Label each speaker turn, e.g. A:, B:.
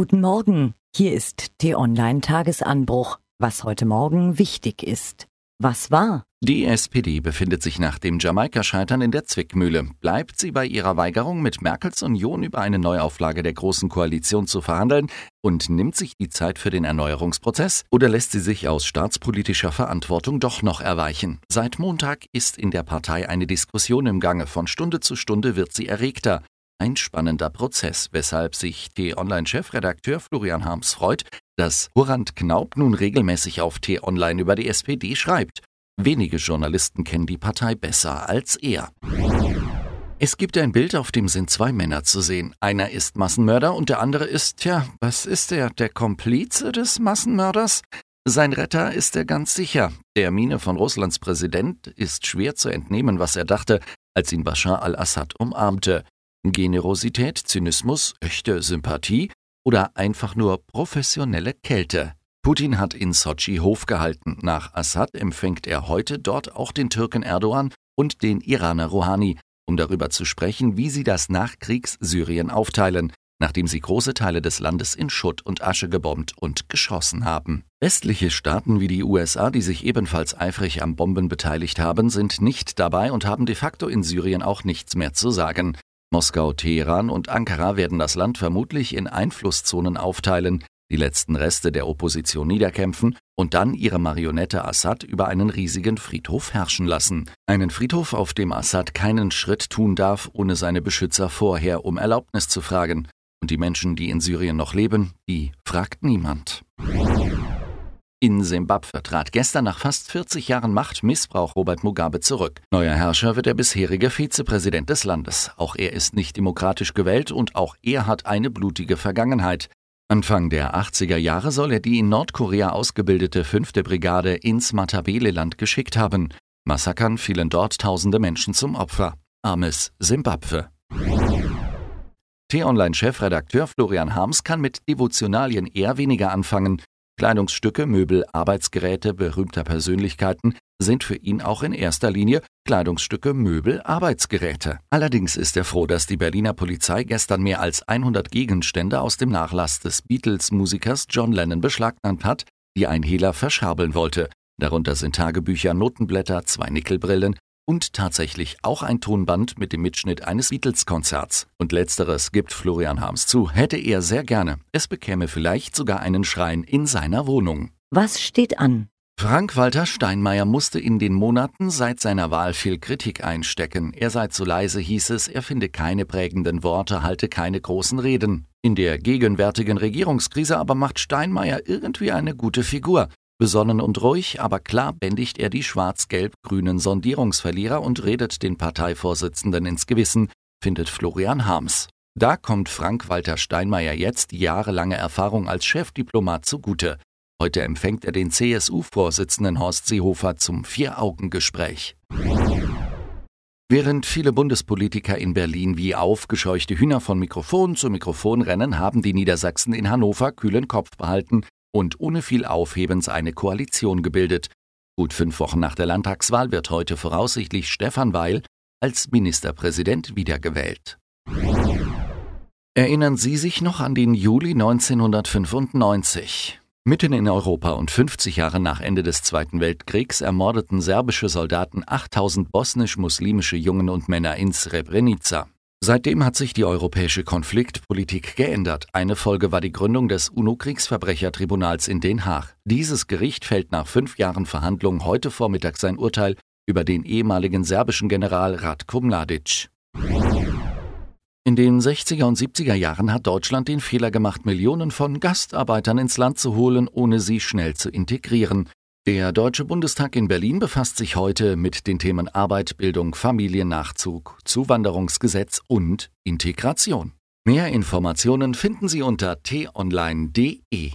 A: Guten Morgen, hier ist T-Online Tagesanbruch, was heute Morgen wichtig ist. Was war?
B: Die SPD befindet sich nach dem Jamaika-Scheitern in der Zwickmühle. Bleibt sie bei ihrer Weigerung, mit Merkels Union über eine Neuauflage der Großen Koalition zu verhandeln und nimmt sich die Zeit für den Erneuerungsprozess oder lässt sie sich aus staatspolitischer Verantwortung doch noch erweichen? Seit Montag ist in der Partei eine Diskussion im Gange. Von Stunde zu Stunde wird sie erregter. Ein spannender Prozess, weshalb sich T-Online-Chefredakteur Florian Harms freut, dass Hurand Knaub nun regelmäßig auf T-Online über die SPD schreibt. Wenige Journalisten kennen die Partei besser als er. Es gibt ein Bild, auf dem sind zwei Männer zu sehen. Einer ist Massenmörder und der andere ist, tja, was ist er, der Komplize des Massenmörders? Sein Retter ist er ganz sicher. Der Mine von Russlands Präsident ist schwer zu entnehmen, was er dachte, als ihn Bashar al-Assad umarmte. Generosität, Zynismus, echte Sympathie oder einfach nur professionelle Kälte. Putin hat in Sochi Hof gehalten. Nach Assad empfängt er heute dort auch den Türken Erdogan und den Iraner Rouhani, um darüber zu sprechen, wie sie das Nachkriegs-Syrien aufteilen, nachdem sie große Teile des Landes in Schutt und Asche gebombt und geschossen haben. Westliche Staaten wie die USA, die sich ebenfalls eifrig am Bomben beteiligt haben, sind nicht dabei und haben de facto in Syrien auch nichts mehr zu sagen. Moskau, Teheran und Ankara werden das Land vermutlich in Einflusszonen aufteilen, die letzten Reste der Opposition niederkämpfen und dann ihre Marionette Assad über einen riesigen Friedhof herrschen lassen. Einen Friedhof, auf dem Assad keinen Schritt tun darf, ohne seine Beschützer vorher um Erlaubnis zu fragen. Und die Menschen, die in Syrien noch leben, die fragt niemand. In Simbabwe trat gestern nach fast 40 Jahren Machtmissbrauch Robert Mugabe zurück. Neuer Herrscher wird der bisherige Vizepräsident des Landes. Auch er ist nicht demokratisch gewählt und auch er hat eine blutige Vergangenheit. Anfang der 80er Jahre soll er die in Nordkorea ausgebildete 5. Brigade ins Matabeleland geschickt haben. Massakern fielen dort tausende Menschen zum Opfer. Armes Simbabwe. T-Online-Chefredakteur Florian Harms kann mit Devotionalien eher weniger anfangen. Kleidungsstücke, Möbel, Arbeitsgeräte berühmter Persönlichkeiten sind für ihn auch in erster Linie Kleidungsstücke, Möbel, Arbeitsgeräte. Allerdings ist er froh, dass die Berliner Polizei gestern mehr als 100 Gegenstände aus dem Nachlass des Beatles-Musikers John Lennon beschlagnahmt hat, die ein Hehler verschabeln wollte. Darunter sind Tagebücher, Notenblätter, zwei Nickelbrillen, und tatsächlich auch ein Tonband mit dem Mitschnitt eines Beatles-Konzerts. Und letzteres gibt Florian Harms zu, hätte er sehr gerne. Es bekäme vielleicht sogar einen Schrein in seiner Wohnung.
A: Was steht an?
B: Frank-Walter Steinmeier musste in den Monaten seit seiner Wahl viel Kritik einstecken. Er sei zu leise, hieß es, er finde keine prägenden Worte, halte keine großen Reden. In der gegenwärtigen Regierungskrise aber macht Steinmeier irgendwie eine gute Figur. Besonnen und ruhig, aber klar bändigt er die schwarz-gelb-grünen Sondierungsverlierer und redet den Parteivorsitzenden ins Gewissen, findet Florian Harms. Da kommt Frank-Walter Steinmeier jetzt jahrelange Erfahrung als Chefdiplomat zugute. Heute empfängt er den CSU-Vorsitzenden Horst Seehofer zum Vier-Augen-Gespräch. Während viele Bundespolitiker in Berlin wie aufgescheuchte Hühner von Mikrofon zu Mikrofon rennen, haben die Niedersachsen in Hannover kühlen Kopf behalten und ohne viel Aufhebens eine Koalition gebildet. Gut fünf Wochen nach der Landtagswahl wird heute voraussichtlich Stefan Weil als Ministerpräsident wiedergewählt. Erinnern Sie sich noch an den Juli 1995? Mitten in Europa und 50 Jahre nach Ende des Zweiten Weltkriegs ermordeten serbische Soldaten 8000 bosnisch-muslimische Jungen und Männer in Srebrenica. Seitdem hat sich die europäische Konfliktpolitik geändert. Eine Folge war die Gründung des UNO-Kriegsverbrechertribunals in Den Haag. Dieses Gericht fällt nach fünf Jahren Verhandlungen heute Vormittag sein Urteil über den ehemaligen serbischen General Ratko Mladic. In den 60er und 70er Jahren hat Deutschland den Fehler gemacht, Millionen von Gastarbeitern ins Land zu holen, ohne sie schnell zu integrieren. Der Deutsche Bundestag in Berlin befasst sich heute mit den Themen Arbeit, Bildung, Familiennachzug, Zuwanderungsgesetz und Integration. Mehr Informationen finden Sie unter t-online.de.